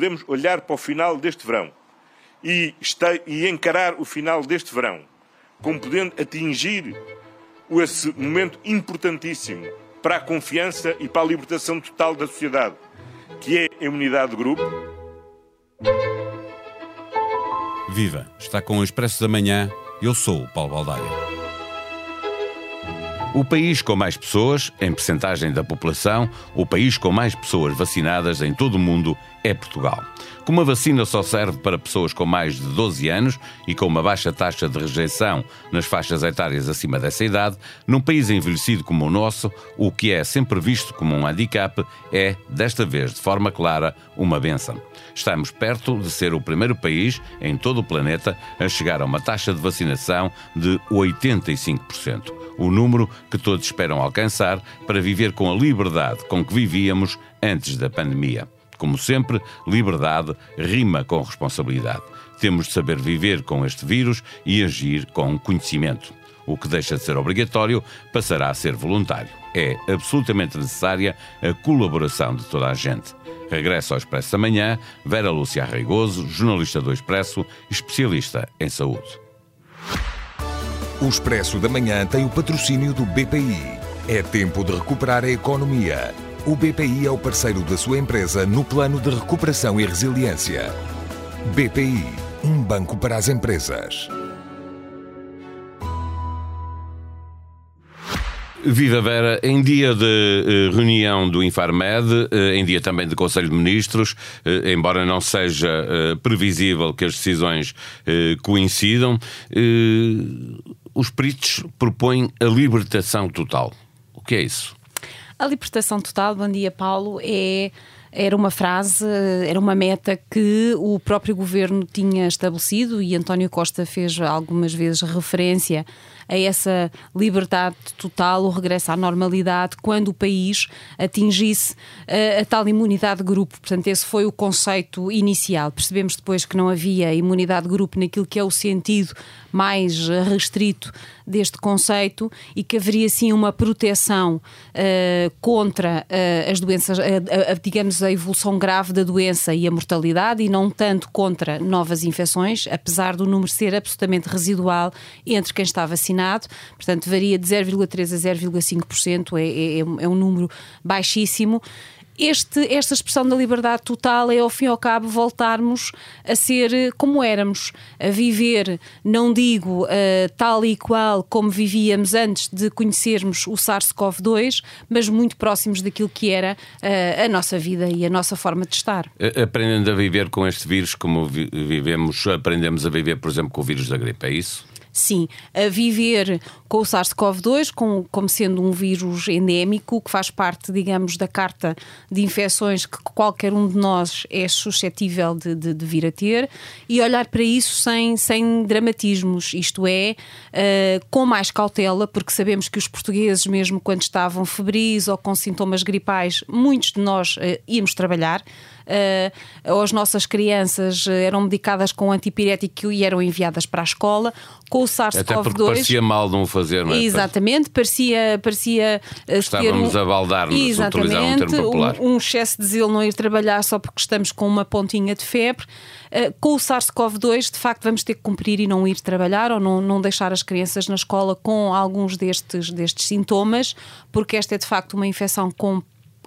podemos olhar para o final deste verão e, está, e encarar o final deste verão como podendo atingir esse momento importantíssimo para a confiança e para a libertação total da sociedade, que é a imunidade de grupo. Viva! Está com o Expresso da Manhã. Eu sou o Paulo Baldaia. O país com mais pessoas, em percentagem da população, o país com mais pessoas vacinadas em todo o mundo é Portugal. Como a vacina só serve para pessoas com mais de 12 anos e com uma baixa taxa de rejeição nas faixas etárias acima dessa idade, num país envelhecido como o nosso, o que é sempre visto como um handicap é, desta vez de forma clara, uma benção. Estamos perto de ser o primeiro país em todo o planeta a chegar a uma taxa de vacinação de 85% o número que todos esperam alcançar para viver com a liberdade com que vivíamos antes da pandemia. Como sempre, liberdade rima com responsabilidade. Temos de saber viver com este vírus e agir com conhecimento. O que deixa de ser obrigatório passará a ser voluntário. É absolutamente necessária a colaboração de toda a gente. Regresso ao Expresso da Manhã, Vera Lúcia Arreigoso, jornalista do Expresso, especialista em saúde. O Expresso da Manhã tem o patrocínio do BPI. É tempo de recuperar a economia. O BPI é o parceiro da sua empresa no plano de recuperação e resiliência. BPI, um banco para as empresas. Viva Vera, em dia de uh, reunião do Infarmed, uh, em dia também de Conselho de Ministros, uh, embora não seja previsível que as decisões coincidam, os peritos propõem a libertação total. O que é isso? A libertação total, bom dia Paulo, é era uma frase, era uma meta que o próprio governo tinha estabelecido e António Costa fez algumas vezes referência a essa liberdade total, o regresso à normalidade, quando o país atingisse a, eh, a tal imunidade de grupo. Portanto, esse foi o conceito inicial. Percebemos depois que não havia imunidade de grupo naquilo que é o sentido mais restrito deste conceito e que haveria sim uma proteção uh, contra uh, as doenças, uh, digamos, a evolução grave da doença e a mortalidade, e não tanto contra novas infecções, apesar do número ser absolutamente residual entre quem está vacinado, portanto, varia de 0,3% a 0,5%, é, é, é um número baixíssimo este, esta expressão da liberdade total é, ao fim e ao cabo, voltarmos a ser eh, como éramos, a viver, não digo uh, tal e qual como vivíamos antes de conhecermos o SARS-CoV-2, mas muito próximos daquilo que era uh, a nossa vida e a nossa forma de estar. Aprendendo a viver com este vírus como vivemos, aprendemos a viver, por exemplo, com o vírus da gripe, é isso? Sim, a viver com o SARS-CoV-2 com, como sendo um vírus endémico que faz parte, digamos, da carta de infecções que qualquer um de nós é suscetível de, de, de vir a ter e olhar para isso sem, sem dramatismos, isto é, uh, com mais cautela, porque sabemos que os portugueses, mesmo quando estavam febris ou com sintomas gripais, muitos de nós uh, íamos trabalhar uh, as nossas crianças eh, eram medicadas com antipirético e eram enviadas para a escola. Com o SARS-CoV-2. Até porque parecia mal não fazer, não é? Exatamente, parecia. parecia eh, Estávamos um, a baldar-nos, utilizar um termo popular. Um, um excesso de zelo não ir trabalhar só porque estamos com uma pontinha de febre. Com o SARS-CoV-2, de facto, vamos ter que cumprir e não ir trabalhar ou não, não deixar as crianças na escola com alguns destes, destes sintomas, porque esta é de facto uma infecção com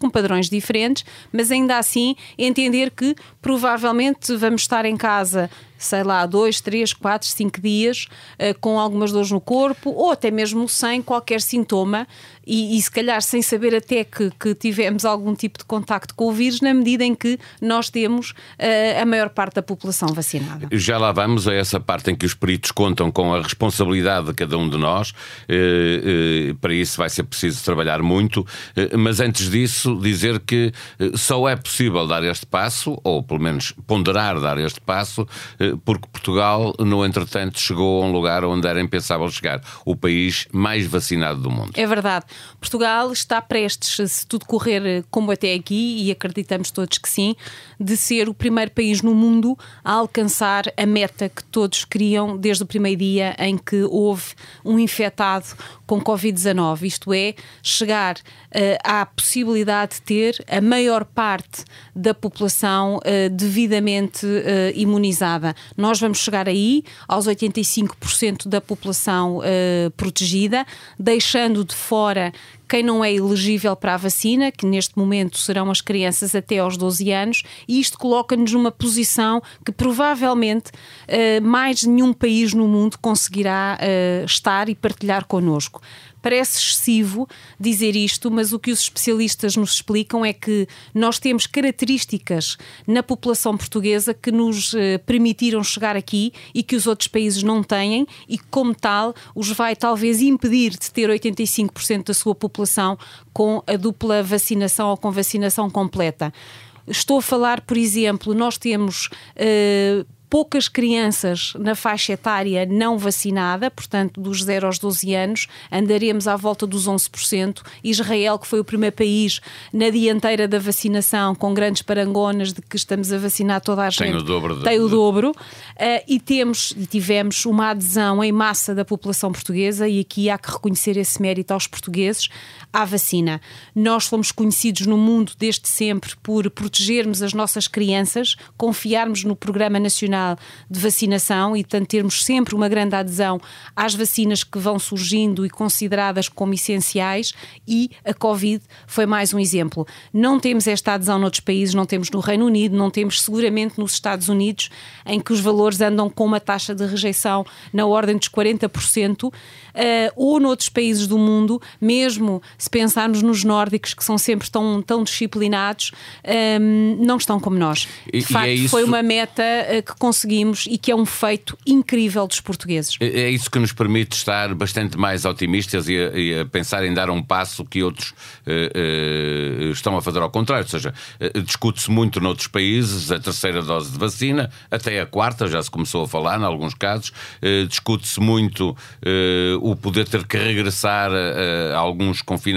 com padrões diferentes, mas ainda assim entender que provavelmente vamos estar em casa sei lá, dois, três, quatro, cinco dias uh, com algumas dores no corpo ou até mesmo sem qualquer sintoma e, e se calhar sem saber até que, que, tivemos algum tipo de contacto com o vírus, na medida em que nós temos uh, a maior parte da população vacinada. Já lá vamos a essa parte em que os peritos contam com a responsabilidade de cada um de nós. Uh, para isso vai ser preciso trabalhar muito, mas antes disso, dizer que só é possível dar este passo, ou pelo menos ponderar dar este passo, porque Portugal, no entretanto, chegou a um lugar onde era impensável chegar o país mais vacinado do mundo. É verdade. Portugal está prestes, se tudo correr como até aqui, e acreditamos todos que sim, de ser o primeiro país no mundo a alcançar a meta que todos queriam desde o primeiro dia em que houve um infectado com Covid-19, isto é, chegar uh, à possibilidade de ter a maior parte da população uh, devidamente uh, imunizada. Nós vamos chegar aí aos 85% da população protegida, deixando de fora quem não é elegível para a vacina, que neste momento serão as crianças até aos 12 anos, e isto coloca-nos numa posição que provavelmente uh, mais nenhum país no mundo conseguirá uh, estar e partilhar connosco. Parece excessivo dizer isto, mas o que os especialistas nos explicam é que nós temos características na população portuguesa que nos eh, permitiram chegar aqui e que os outros países não têm, e como tal, os vai talvez impedir de ter 85% da sua população com a dupla vacinação ou com vacinação completa. Estou a falar, por exemplo, nós temos. Uh, poucas crianças na faixa etária não vacinada, portanto, dos 0 aos 12 anos, andaremos à volta dos 11%. Israel, que foi o primeiro país na dianteira da vacinação, com grandes parangonas de que estamos a vacinar toda a gente, tem o dobro. De... Tem o dobro. Uh, e temos e tivemos uma adesão em massa da população portuguesa, e aqui há que reconhecer esse mérito aos portugueses, à vacina. Nós fomos conhecidos no mundo desde sempre por protegermos as nossas crianças, confiarmos no Programa Nacional Nacional de Vacinação e, portanto, termos sempre uma grande adesão às vacinas que vão surgindo e consideradas como essenciais e a Covid foi mais um exemplo. Não temos esta adesão noutros países, não temos no Reino Unido, não temos seguramente nos Estados Unidos, em que os valores andam com uma taxa de rejeição na ordem dos 40%, uh, eh, ou noutros países do mundo, mesmo se pensarmos nos nórdicos, que são sempre tão, tão disciplinados, um, não estão como nós. De e, facto, e é isso... foi uma meta uh, que conseguimos e que é um feito incrível dos portugueses. É, é isso que nos permite estar bastante mais otimistas e a, e a pensar em dar um passo que outros uh, uh, estão a fazer ao contrário. Ou seja, uh, discute-se muito noutros países a terceira dose de vacina, até a quarta, já se começou a falar, em alguns casos. discute-se muito o poder ter que regressar a, a alguns confinamentos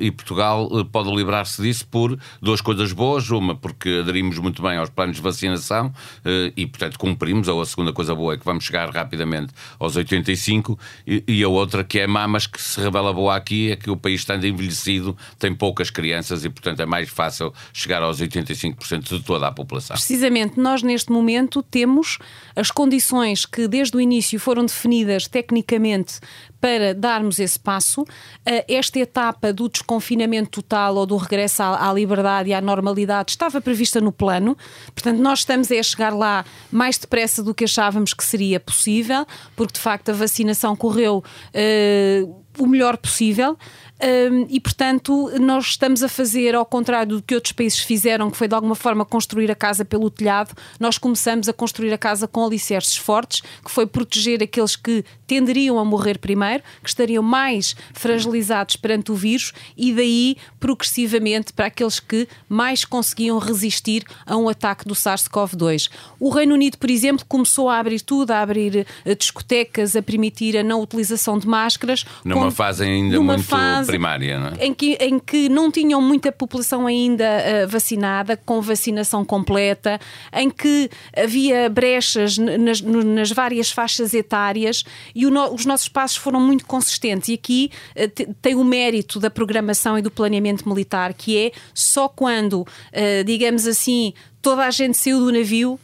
e Portugal pode livrar-se disso por duas coisas boas. Uma, porque aderimos muito bem aos planos de vacinação eh, e, portanto, cumprimos. Ou a segunda coisa boa é que vamos chegar rapidamente aos 85, e, e a outra que é má, mas que se revela boa aqui, é que o país estando envelhecido tem poucas crianças e, portanto, é mais fácil chegar aos 85% de toda a população. Precisamente, nós neste momento temos as condições que desde o início foram definidas tecnicamente para darmos esse passo. Eh, esta etapa do desconfinamento total ou do regresso à liberdade e à normalidade estava prevista no plano, portanto, nós estamos a chegar lá mais depressa do que achávamos que seria possível, porque de facto a vacinação correu uh, o melhor possível. Um, e, portanto, nós estamos a fazer, ao contrário do que outros países fizeram, que foi de alguma forma construir a casa pelo telhado, nós começamos a construir a casa com alicerces fortes, que foi proteger aqueles que tenderiam a morrer primeiro, que estariam mais fragilizados perante o vírus, e daí, progressivamente, para aqueles que mais conseguiam resistir a um ataque do SARS-CoV-2. O Reino Unido, por exemplo, começou a abrir tudo, a abrir uh, discotecas, a permitir a não utilização de máscaras. Numa com, fase ainda muito fase primária, não é? Em que, em que não tinham muita população ainda uh, vacinada, com vacinação completa, em que havia brechas nas, nas várias faixas etárias e no, os nossos passos foram muito consistentes. E aqui uh, tem o mérito da programação e do planeamento militar, que é só quando, uh, digamos assim, toda a gente saiu do navio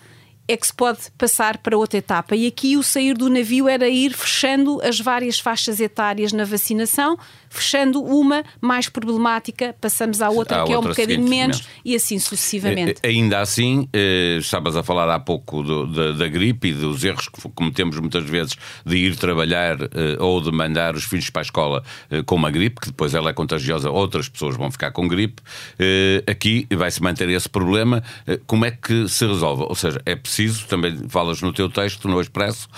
é que se pode passar para outra etapa. E aqui o sair do navio era ir fechando as várias faixas etárias na vacinação, fechando uma mais problemática, passamos à outra, à que outra é um bocadinho menos, e assim sucessivamente. Eh, ainda assim, eh, estavas a falar há pouco do, da, da, gripe e dos erros que cometemos muitas vezes de ir trabalhar eh, ou de mandar os filhos para a escola eh, com uma gripe, que depois ela é contagiosa, outras pessoas vão ficar com gripe. Eh, aqui vai-se manter esse problema. Eh, como é que se resolve? Ou seja, é preciso, também falas no teu texto, no Expresso,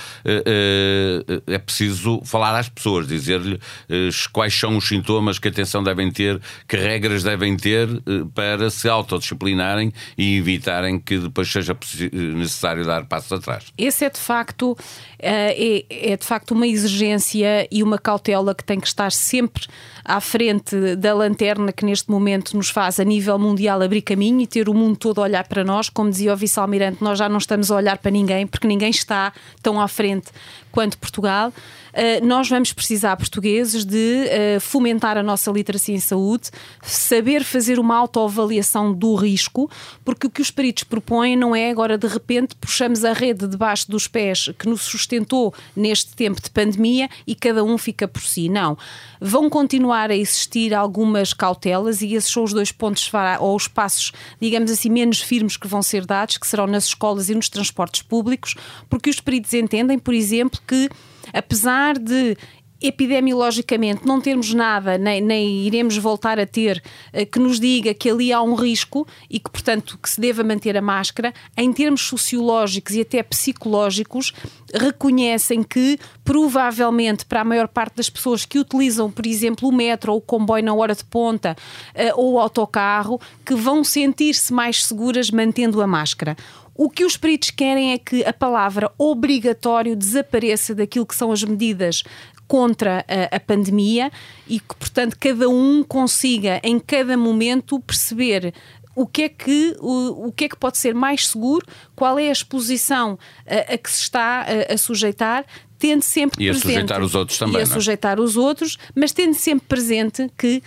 é preciso falar às pessoas, dizer-lhes quais são os sintomas que atenção devem ter, que regras devem ter eh, para se autodisciplinarem e evitarem que depois seja necessário dar passos atrás. Esse é de facto é, é de facto uma exigência e uma cautela que tem que estar sempre à frente da lanterna que neste momento nos faz a nível mundial abrir caminho e ter o mundo todo a olhar para nós. Como dizia o vice-almirante, nós já não estamos a olhar para ninguém porque ninguém está tão à frente quanto Portugal. Uh, nós vamos precisar, portugueses, de uh, fomentar a nossa literacia em saúde, saber fazer uma autoavaliação do risco, porque o que os peritos propõem não é agora de repente puxamos a rede debaixo dos pés que nos sustentou neste tempo de pandemia e cada um fica por si. Não. Vão continuar a existir algumas cautelas e esses são os dois pontos ou os passos, digamos assim, menos firmes que vão ser dados, que serão nas escolas e nos transportes públicos, porque os peritos entendem, por exemplo, que apesar de epidemiologicamente não termos nada, nem, nem, iremos voltar a ter, eh, que nos diga que ali há um risco e que, portanto, que se deva manter a máscara, em termos sociológicos e até psicológicos, reconhecem que, provavelmente, para a maior parte das pessoas que utilizam, por exemplo, o metro ou o comboio na hora de ponta eh, ou o autocarro, que vão sentir-se mais seguras mantendo a máscara. O que os peritos querem é que a palavra obrigatório desapareça daquilo que são as medidas contra a, a, pandemia e que, portanto, cada um consiga em cada momento perceber o que é que, o, o que, é que pode ser mais seguro, qual é a exposição a, a que se está a, a sujeitar, tendo sempre e presente. E a sujeitar os outros também. E a é? sujeitar os outros, mas tendo sempre presente que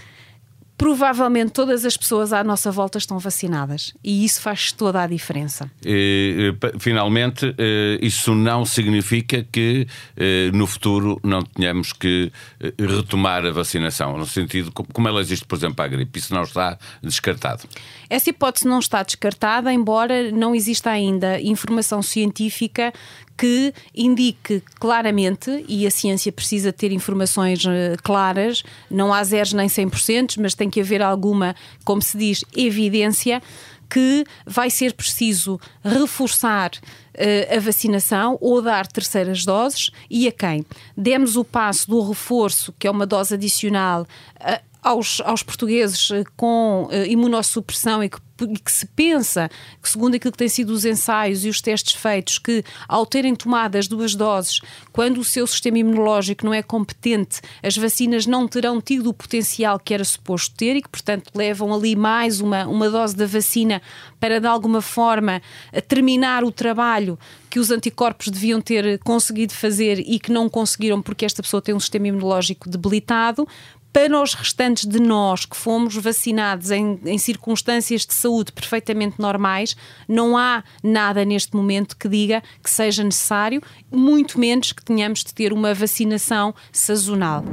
provavelmente todas as pessoas à nossa volta estão vacinadas e isso faz toda a diferença. E, finalmente, eh, isso não significa que eh, no futuro não tenhamos que eh, retomar a vacinação, no sentido como ela existe, por exemplo, para a gripe. Isso não está descartado. Essa hipótese não está descartada, embora não exista ainda informação científica que indique claramente, e a ciência precisa ter informações eh, claras, não há zeros nem 100%, mas tem que haver alguma, como se diz, evidência que vai ser preciso reforçar uh, a vacinação ou dar terceiras doses e a quem? Demos o passo do reforço, que é uma dose adicional, uh, aos, aos portugueses com uh, imunossupressão e que que se pensa que, segundo aquilo que têm sido os ensaios e os testes feitos, que ao terem tomado as duas doses, quando o seu sistema imunológico não é competente, as vacinas não terão tido o potencial que era suposto ter e que, portanto, levam ali mais uma, uma dose da vacina para, de alguma forma, terminar o trabalho que os anticorpos deviam ter conseguido fazer e que não conseguiram porque esta pessoa tem um sistema imunológico debilitado para os restantes de nós que fomos vacinados em, em, circunstâncias de saúde perfeitamente normais, não há nada neste momento que diga que seja necessário, muito menos que tenhamos de ter uma vacinação sazonal.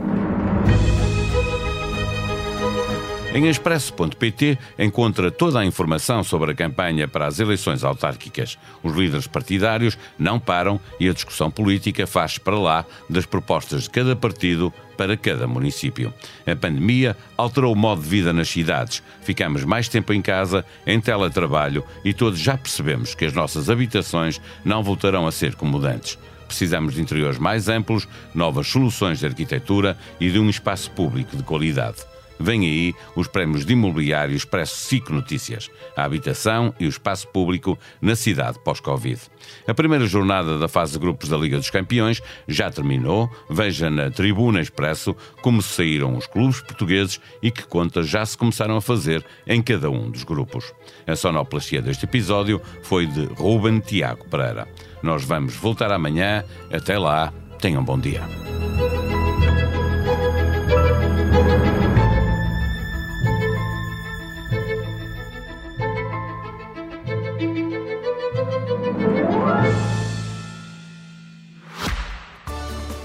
Em expresso.pt encontra toda a informação sobre a campanha para as eleições autárquicas. Os líderes partidários não param e a discussão política faz para lá das propostas de cada partido para cada município. A pandemia alterou o modo de vida nas cidades. Ficamos mais tempo em casa, em teletrabalho e todos já percebemos que as nossas habitações não voltarão a ser como antes. Precisamos de interiores mais amplos, novas soluções de arquitetura e de um espaço público de qualidade. Vem aí os prémios de imobiliário Expresso SIC Notícias, a habitação e o espaço público na cidade pós-Covid. A primeira jornada da fase de grupos da Liga dos Campeões já terminou. Veja na Tribuna Expresso como saíram os clubes portugueses e que contas já se começaram a fazer em cada um dos grupos. A sonoplastia deste episódio foi de Ruben Tiago Pereira. Nós vamos voltar amanhã. Até lá, tenham um bom dia.